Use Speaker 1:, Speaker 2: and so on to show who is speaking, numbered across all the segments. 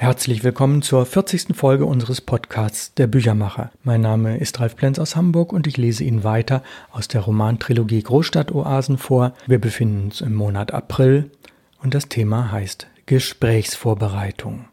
Speaker 1: Herzlich willkommen zur 40. Folge unseres Podcasts Der Büchermacher. Mein Name ist Ralf Plenz aus Hamburg und ich lese Ihnen weiter aus der Romantrilogie Großstadtoasen vor. Wir befinden uns im Monat April und das Thema heißt Gesprächsvorbereitung.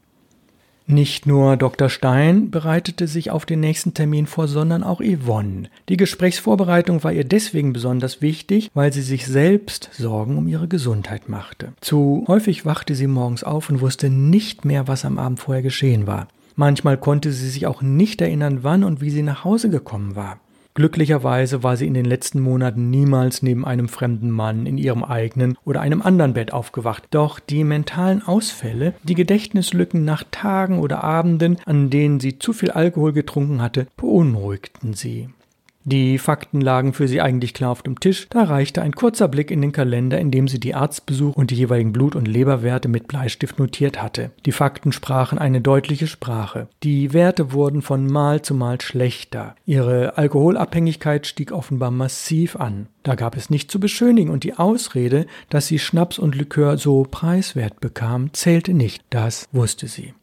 Speaker 1: Nicht nur Dr. Stein bereitete sich auf den nächsten Termin vor, sondern auch Yvonne. Die Gesprächsvorbereitung war ihr deswegen besonders wichtig, weil sie sich selbst Sorgen um ihre Gesundheit machte. Zu häufig wachte sie morgens auf und wusste nicht mehr, was am Abend vorher geschehen war. Manchmal konnte sie sich auch nicht erinnern, wann und wie sie nach Hause gekommen war. Glücklicherweise war sie in den letzten Monaten niemals neben einem fremden Mann in ihrem eigenen oder einem anderen Bett aufgewacht. Doch die mentalen Ausfälle, die Gedächtnislücken nach Tagen oder Abenden, an denen sie zu viel Alkohol getrunken hatte, beunruhigten sie. Die Fakten lagen für sie eigentlich klar auf dem Tisch, da reichte ein kurzer Blick in den Kalender, in dem sie die Arztbesuch und die jeweiligen Blut- und Leberwerte mit Bleistift notiert hatte. Die Fakten sprachen eine deutliche Sprache. Die Werte wurden von Mal zu Mal schlechter. Ihre Alkoholabhängigkeit stieg offenbar massiv an. Da gab es nichts zu beschönigen und die Ausrede, dass sie Schnaps und Likör so preiswert bekam, zählte nicht. Das wusste sie.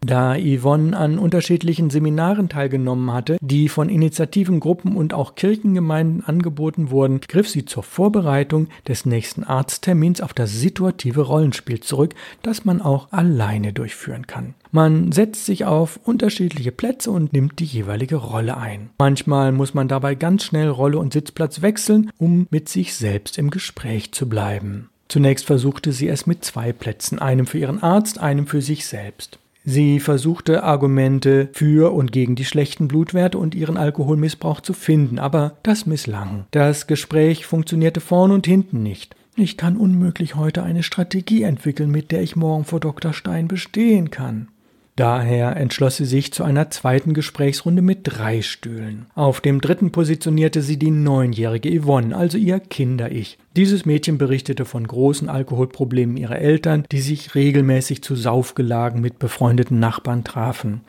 Speaker 1: Da Yvonne an unterschiedlichen Seminaren teilgenommen hatte, die von Initiativen, Gruppen und auch Kirchengemeinden angeboten wurden, griff sie zur Vorbereitung des nächsten Arzttermins auf das situative Rollenspiel zurück, das man auch alleine durchführen kann. Man setzt sich auf unterschiedliche Plätze und nimmt die jeweilige Rolle ein. Manchmal muss man dabei ganz schnell Rolle und Sitzplatz wechseln, um mit sich selbst im Gespräch zu bleiben. Zunächst versuchte sie es mit zwei Plätzen, einem für ihren Arzt, einem für sich selbst. Sie versuchte Argumente für und gegen die schlechten Blutwerte und ihren Alkoholmissbrauch zu finden, aber das misslang. Das Gespräch funktionierte vorn und hinten nicht. Ich kann unmöglich heute eine Strategie entwickeln, mit der ich morgen vor Dr. Stein bestehen kann. Daher entschloss sie sich zu einer zweiten Gesprächsrunde mit drei Stühlen. Auf dem dritten positionierte sie die neunjährige Yvonne, also ihr Kinder-Ich. Dieses Mädchen berichtete von großen Alkoholproblemen ihrer Eltern, die sich regelmäßig zu Saufgelagen mit befreundeten Nachbarn trafen.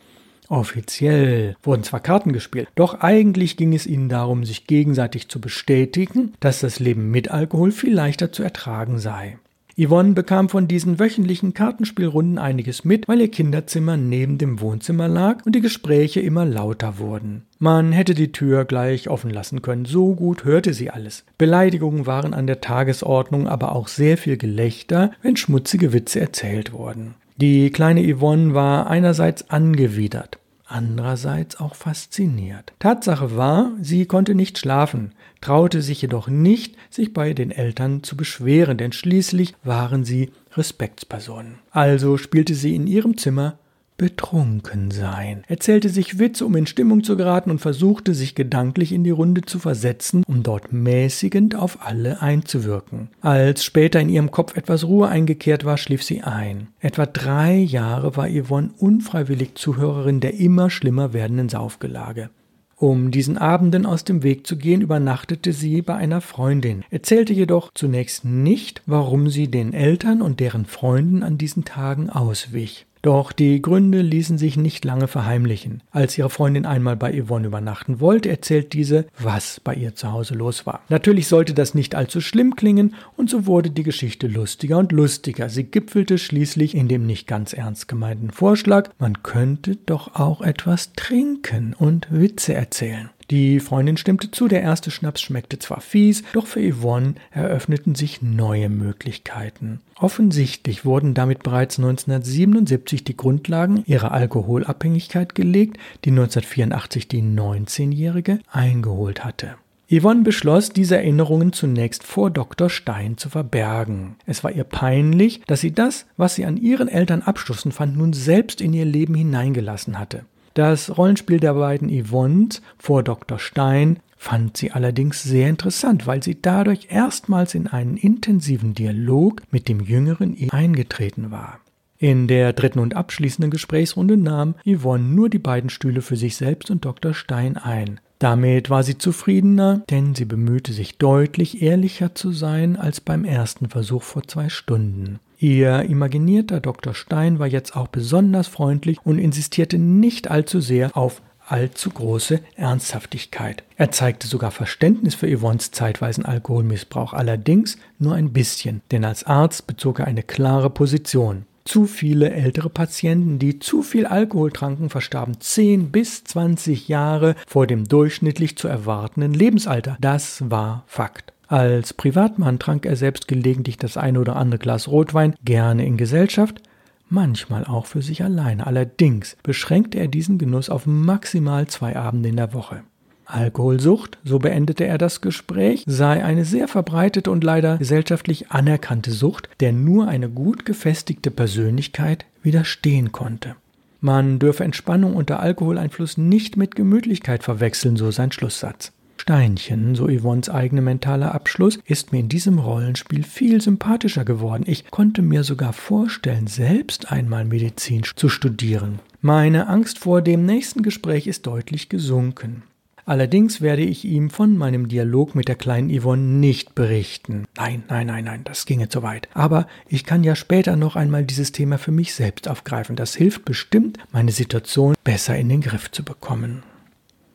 Speaker 1: Offiziell wurden zwar Karten gespielt, doch eigentlich ging es ihnen darum, sich gegenseitig zu bestätigen, dass das Leben mit Alkohol viel leichter zu ertragen sei. Yvonne bekam von diesen wöchentlichen Kartenspielrunden einiges mit, weil ihr Kinderzimmer neben dem Wohnzimmer lag und die Gespräche immer lauter wurden. Man hätte die Tür gleich offen lassen können, so gut hörte sie alles. Beleidigungen waren an der Tagesordnung, aber auch sehr viel Gelächter, wenn schmutzige Witze erzählt wurden. Die kleine Yvonne war einerseits angewidert, andererseits auch fasziniert. Tatsache war, sie konnte nicht schlafen, traute sich jedoch nicht, sich bei den Eltern zu beschweren, denn schließlich waren sie Respektspersonen. Also spielte sie in ihrem Zimmer betrunken sein, erzählte sich Witze, um in Stimmung zu geraten und versuchte sich gedanklich in die Runde zu versetzen, um dort mäßigend auf alle einzuwirken. Als später in ihrem Kopf etwas Ruhe eingekehrt war, schlief sie ein. Etwa drei Jahre war Yvonne unfreiwillig Zuhörerin der immer schlimmer werdenden Saufgelage. Um diesen Abenden aus dem Weg zu gehen, übernachtete sie bei einer Freundin, erzählte jedoch zunächst nicht, warum sie den Eltern und deren Freunden an diesen Tagen auswich. Doch die Gründe ließen sich nicht lange verheimlichen. Als ihre Freundin einmal bei Yvonne übernachten wollte, erzählt diese, was bei ihr zu Hause los war. Natürlich sollte das nicht allzu schlimm klingen, und so wurde die Geschichte lustiger und lustiger. Sie gipfelte schließlich in dem nicht ganz ernst gemeinten Vorschlag, man könnte doch auch etwas trinken und Witze erzählen. Die Freundin stimmte zu, der erste Schnaps schmeckte zwar fies, doch für Yvonne eröffneten sich neue Möglichkeiten. Offensichtlich wurden damit bereits 1977 die Grundlagen ihrer Alkoholabhängigkeit gelegt, die 1984 die 19-Jährige eingeholt hatte. Yvonne beschloss, diese Erinnerungen zunächst vor Dr. Stein zu verbergen. Es war ihr peinlich, dass sie das, was sie an ihren Eltern abstoßend fand, nun selbst in ihr Leben hineingelassen hatte. Das Rollenspiel der beiden Yvonnes vor Dr. Stein fand sie allerdings sehr interessant, weil sie dadurch erstmals in einen intensiven Dialog mit dem jüngeren I eingetreten war. In der dritten und abschließenden Gesprächsrunde nahm Yvonne nur die beiden Stühle für sich selbst und Dr. Stein ein. Damit war sie zufriedener, denn sie bemühte sich deutlich ehrlicher zu sein als beim ersten Versuch vor zwei Stunden. Ihr imaginierter Dr. Stein war jetzt auch besonders freundlich und insistierte nicht allzu sehr auf allzu große Ernsthaftigkeit. Er zeigte sogar Verständnis für Yvonnes zeitweisen Alkoholmissbrauch, allerdings nur ein bisschen, denn als Arzt bezog er eine klare Position. Zu viele ältere Patienten, die zu viel Alkohol tranken, verstarben 10 bis 20 Jahre vor dem durchschnittlich zu erwartenden Lebensalter. Das war Fakt. Als Privatmann trank er selbst gelegentlich das eine oder andere Glas Rotwein, gerne in Gesellschaft, manchmal auch für sich alleine. Allerdings beschränkte er diesen Genuss auf maximal zwei Abende in der Woche. Alkoholsucht, so beendete er das Gespräch, sei eine sehr verbreitete und leider gesellschaftlich anerkannte Sucht, der nur eine gut gefestigte Persönlichkeit widerstehen konnte. Man dürfe Entspannung unter Alkoholeinfluss nicht mit Gemütlichkeit verwechseln, so sein Schlusssatz. Steinchen, so Yvonnes eigener mentaler Abschluss, ist mir in diesem Rollenspiel viel sympathischer geworden. Ich konnte mir sogar vorstellen, selbst einmal Medizin zu studieren. Meine Angst vor dem nächsten Gespräch ist deutlich gesunken. Allerdings werde ich ihm von meinem Dialog mit der kleinen Yvonne nicht berichten. Nein, nein, nein, nein, das ginge zu weit. Aber ich kann ja später noch einmal dieses Thema für mich selbst aufgreifen. Das hilft bestimmt, meine Situation besser in den Griff zu bekommen.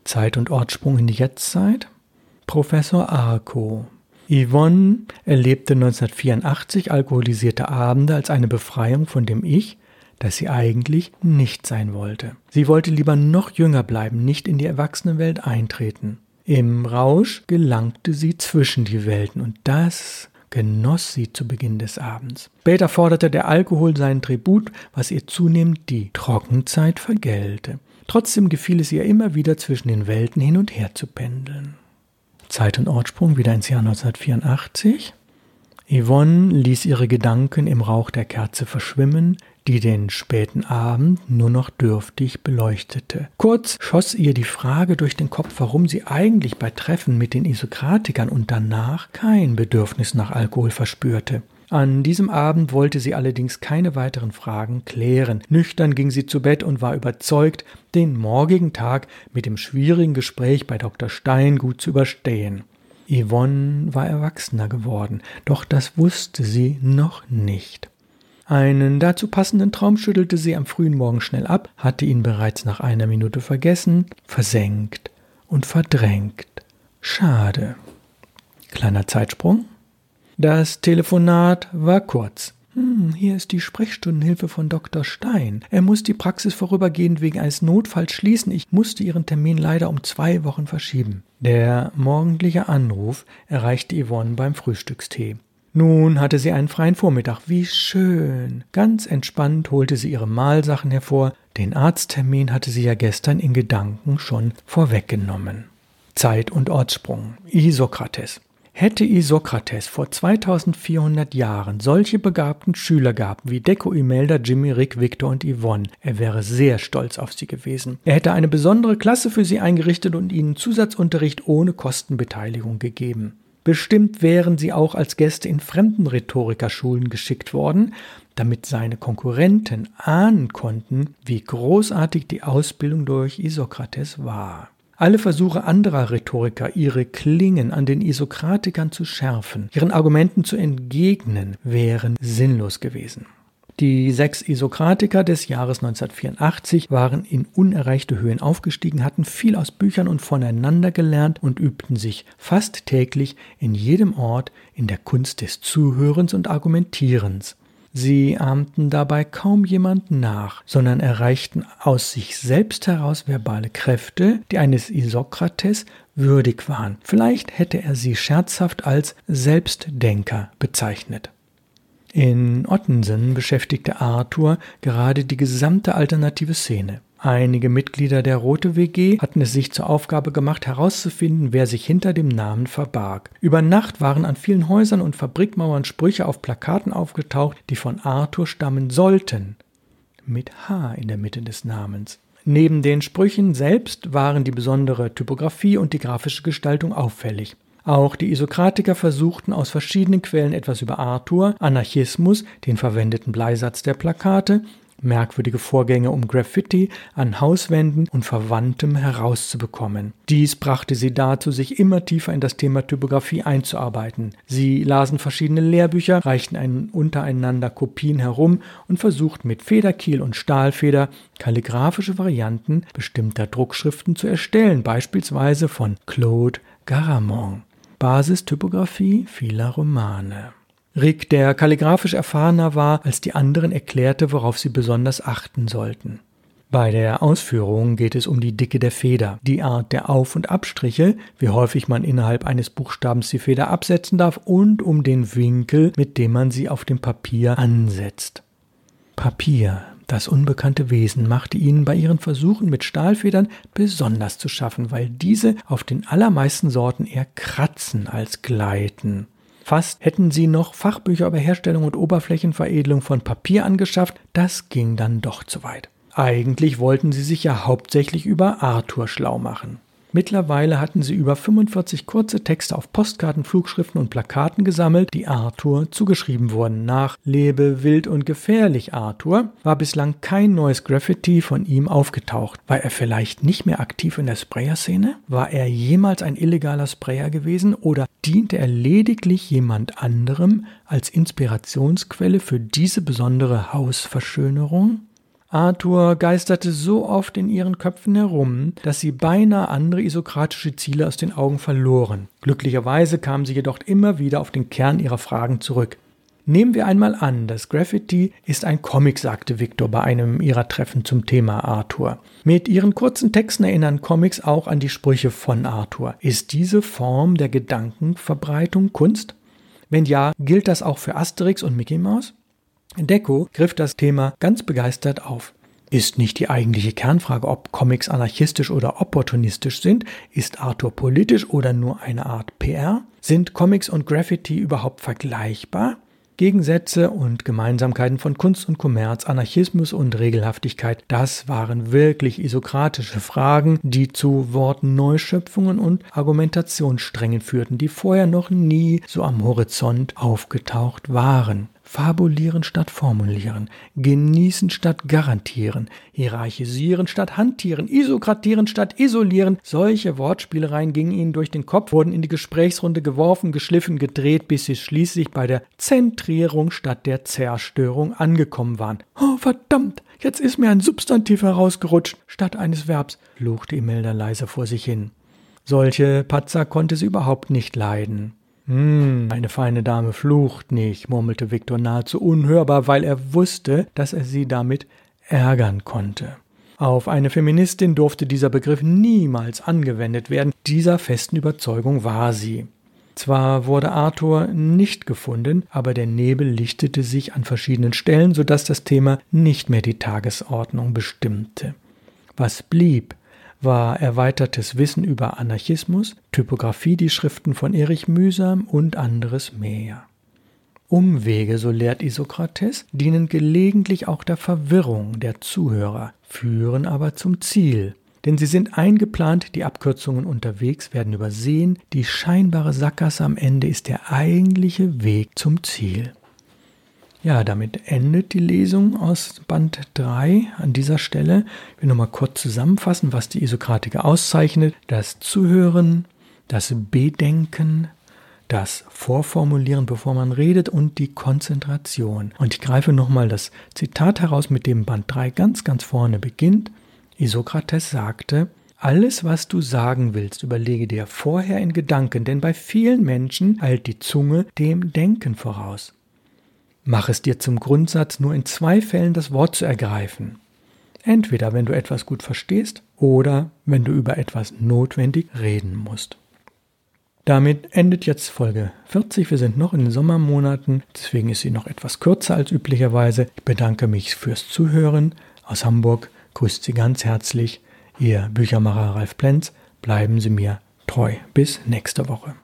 Speaker 1: Zeit- und Ortssprung in die Jetztzeit. Professor Arco. Yvonne erlebte 1984 alkoholisierte Abende als eine Befreiung von dem Ich, das sie eigentlich nicht sein wollte. Sie wollte lieber noch jünger bleiben, nicht in die Erwachsenenwelt eintreten. Im Rausch gelangte sie zwischen die Welten und das genoss sie zu Beginn des Abends. Später forderte der Alkohol seinen Tribut, was ihr zunehmend die Trockenzeit vergällte. Trotzdem gefiel es ihr immer wieder zwischen den Welten hin und her zu pendeln. Zeit- und Ortsprung wieder ins Jahr 1984. Yvonne ließ ihre Gedanken im Rauch der Kerze verschwimmen, die den späten Abend nur noch dürftig beleuchtete. Kurz schoss ihr die Frage durch den Kopf, warum sie eigentlich bei Treffen mit den Isokratikern und danach kein Bedürfnis nach Alkohol verspürte. An diesem Abend wollte sie allerdings keine weiteren Fragen klären. Nüchtern ging sie zu Bett und war überzeugt, den morgigen Tag mit dem schwierigen Gespräch bei Dr. Stein gut zu überstehen. Yvonne war erwachsener geworden, doch das wusste sie noch nicht. Einen dazu passenden Traum schüttelte sie am frühen Morgen schnell ab, hatte ihn bereits nach einer Minute vergessen, versenkt und verdrängt. Schade. Kleiner Zeitsprung. Das Telefonat war kurz. Hm, hier ist die Sprechstundenhilfe von Dr. Stein. Er muss die Praxis vorübergehend wegen eines Notfalls schließen. Ich musste Ihren Termin leider um zwei Wochen verschieben. Der morgendliche Anruf erreichte Yvonne beim Frühstückstee. Nun hatte sie einen freien Vormittag. Wie schön. Ganz entspannt holte sie ihre Mahlsachen hervor. Den Arzttermin hatte sie ja gestern in Gedanken schon vorweggenommen. Zeit- und Ortssprung. Isokrates. Hätte Isokrates vor 2400 Jahren solche begabten Schüler gehabt wie Deko, Imelda, Jimmy, Rick, Victor und Yvonne, er wäre sehr stolz auf sie gewesen. Er hätte eine besondere Klasse für sie eingerichtet und ihnen Zusatzunterricht ohne Kostenbeteiligung gegeben. Bestimmt wären sie auch als Gäste in fremden Rhetorikerschulen geschickt worden, damit seine Konkurrenten ahnen konnten, wie großartig die Ausbildung durch Isokrates war. Alle Versuche anderer Rhetoriker, ihre Klingen an den Isokratikern zu schärfen, ihren Argumenten zu entgegnen, wären sinnlos gewesen. Die sechs Isokratiker des Jahres 1984 waren in unerreichte Höhen aufgestiegen, hatten viel aus Büchern und voneinander gelernt und übten sich fast täglich in jedem Ort in der Kunst des Zuhörens und Argumentierens. Sie ahmten dabei kaum jemanden nach, sondern erreichten aus sich selbst heraus verbale Kräfte, die eines Isokrates würdig waren. Vielleicht hätte er sie scherzhaft als Selbstdenker bezeichnet. In Ottensen beschäftigte Arthur gerade die gesamte alternative Szene. Einige Mitglieder der Rote WG hatten es sich zur Aufgabe gemacht, herauszufinden, wer sich hinter dem Namen verbarg. Über Nacht waren an vielen Häusern und Fabrikmauern Sprüche auf Plakaten aufgetaucht, die von Arthur stammen sollten. Mit H in der Mitte des Namens. Neben den Sprüchen selbst waren die besondere Typografie und die grafische Gestaltung auffällig. Auch die Isokratiker versuchten aus verschiedenen Quellen etwas über Arthur, Anarchismus, den verwendeten Bleisatz der Plakate, merkwürdige Vorgänge um Graffiti an Hauswänden und Verwandtem herauszubekommen. Dies brachte sie dazu, sich immer tiefer in das Thema Typografie einzuarbeiten. Sie lasen verschiedene Lehrbücher, reichten untereinander Kopien herum und versuchten mit Federkiel und Stahlfeder kalligraphische Varianten bestimmter Druckschriften zu erstellen, beispielsweise von Claude Garamond. Basistypografie vieler Romane. Rick, der kalligraphisch erfahrener war als die anderen, erklärte, worauf sie besonders achten sollten. Bei der Ausführung geht es um die Dicke der Feder, die Art der Auf- und Abstriche, wie häufig man innerhalb eines Buchstabens die Feder absetzen darf und um den Winkel, mit dem man sie auf dem Papier ansetzt. Papier, das unbekannte Wesen, machte ihnen bei ihren Versuchen mit Stahlfedern besonders zu schaffen, weil diese auf den allermeisten Sorten eher kratzen als gleiten. Fast hätten sie noch Fachbücher über Herstellung und Oberflächenveredelung von Papier angeschafft, das ging dann doch zu weit. Eigentlich wollten sie sich ja hauptsächlich über Arthur schlau machen. Mittlerweile hatten sie über 45 kurze Texte auf Postkarten, Flugschriften und Plakaten gesammelt, die Arthur zugeschrieben wurden. Nach Lebe wild und gefährlich Arthur war bislang kein neues Graffiti von ihm aufgetaucht. War er vielleicht nicht mehr aktiv in der Sprayer-Szene? War er jemals ein illegaler Sprayer gewesen oder diente er lediglich jemand anderem als Inspirationsquelle für diese besondere Hausverschönerung? Arthur geisterte so oft in ihren Köpfen herum, dass sie beinahe andere isokratische Ziele aus den Augen verloren. Glücklicherweise kamen sie jedoch immer wieder auf den Kern ihrer Fragen zurück. Nehmen wir einmal an, das Graffiti ist ein Comic, sagte Victor bei einem ihrer Treffen zum Thema Arthur. Mit ihren kurzen Texten erinnern Comics auch an die Sprüche von Arthur. Ist diese Form der Gedankenverbreitung Kunst? Wenn ja, gilt das auch für Asterix und Mickey Mouse? Deco griff das Thema ganz begeistert auf. Ist nicht die eigentliche Kernfrage, ob Comics anarchistisch oder opportunistisch sind? Ist Arthur politisch oder nur eine Art PR? Sind Comics und Graffiti überhaupt vergleichbar? Gegensätze und Gemeinsamkeiten von Kunst und Kommerz, Anarchismus und Regelhaftigkeit, das waren wirklich isokratische Fragen, die zu Wortneuschöpfungen und Argumentationssträngen führten, die vorher noch nie so am Horizont aufgetaucht waren. Fabulieren statt formulieren, genießen statt garantieren, hierarchisieren statt hantieren, isokratieren statt isolieren. Solche Wortspielereien gingen ihnen durch den Kopf, wurden in die Gesprächsrunde geworfen, geschliffen, gedreht, bis sie schließlich bei der Zentrierung statt der Zerstörung angekommen waren. Oh, verdammt, jetzt ist mir ein Substantiv herausgerutscht statt eines Verbs, fluchte Imelda leise vor sich hin. Solche Patzer konnte sie überhaupt nicht leiden. Hm, eine feine Dame flucht nicht, murmelte Viktor nahezu unhörbar, weil er wusste, dass er sie damit ärgern konnte. Auf eine Feministin durfte dieser Begriff niemals angewendet werden, dieser festen Überzeugung war sie. Zwar wurde Arthur nicht gefunden, aber der Nebel lichtete sich an verschiedenen Stellen, so dass das Thema nicht mehr die Tagesordnung bestimmte. Was blieb, war erweitertes Wissen über Anarchismus, Typografie, die Schriften von Erich Mühsam und anderes mehr. Umwege, so lehrt Isokrates, dienen gelegentlich auch der Verwirrung der Zuhörer, führen aber zum Ziel. Denn sie sind eingeplant, die Abkürzungen unterwegs werden übersehen, die scheinbare Sackgasse am Ende ist der eigentliche Weg zum Ziel. Ja, damit endet die Lesung aus Band 3 an dieser Stelle. Ich will nochmal kurz zusammenfassen, was die Isokratiker auszeichnet. Das Zuhören, das Bedenken, das Vorformulieren, bevor man redet und die Konzentration. Und ich greife nochmal das Zitat heraus, mit dem Band 3 ganz, ganz vorne beginnt. Isokrates sagte, alles, was du sagen willst, überlege dir vorher in Gedanken, denn bei vielen Menschen eilt die Zunge dem Denken voraus. Mach es dir zum Grundsatz, nur in zwei Fällen das Wort zu ergreifen. Entweder wenn du etwas gut verstehst oder wenn du über etwas notwendig reden musst. Damit endet jetzt Folge 40. Wir sind noch in den Sommermonaten, deswegen ist sie noch etwas kürzer als üblicherweise. Ich bedanke mich fürs Zuhören. Aus Hamburg grüßt Sie ganz herzlich Ihr Büchermacher Ralf Plenz. Bleiben Sie mir treu. Bis nächste Woche.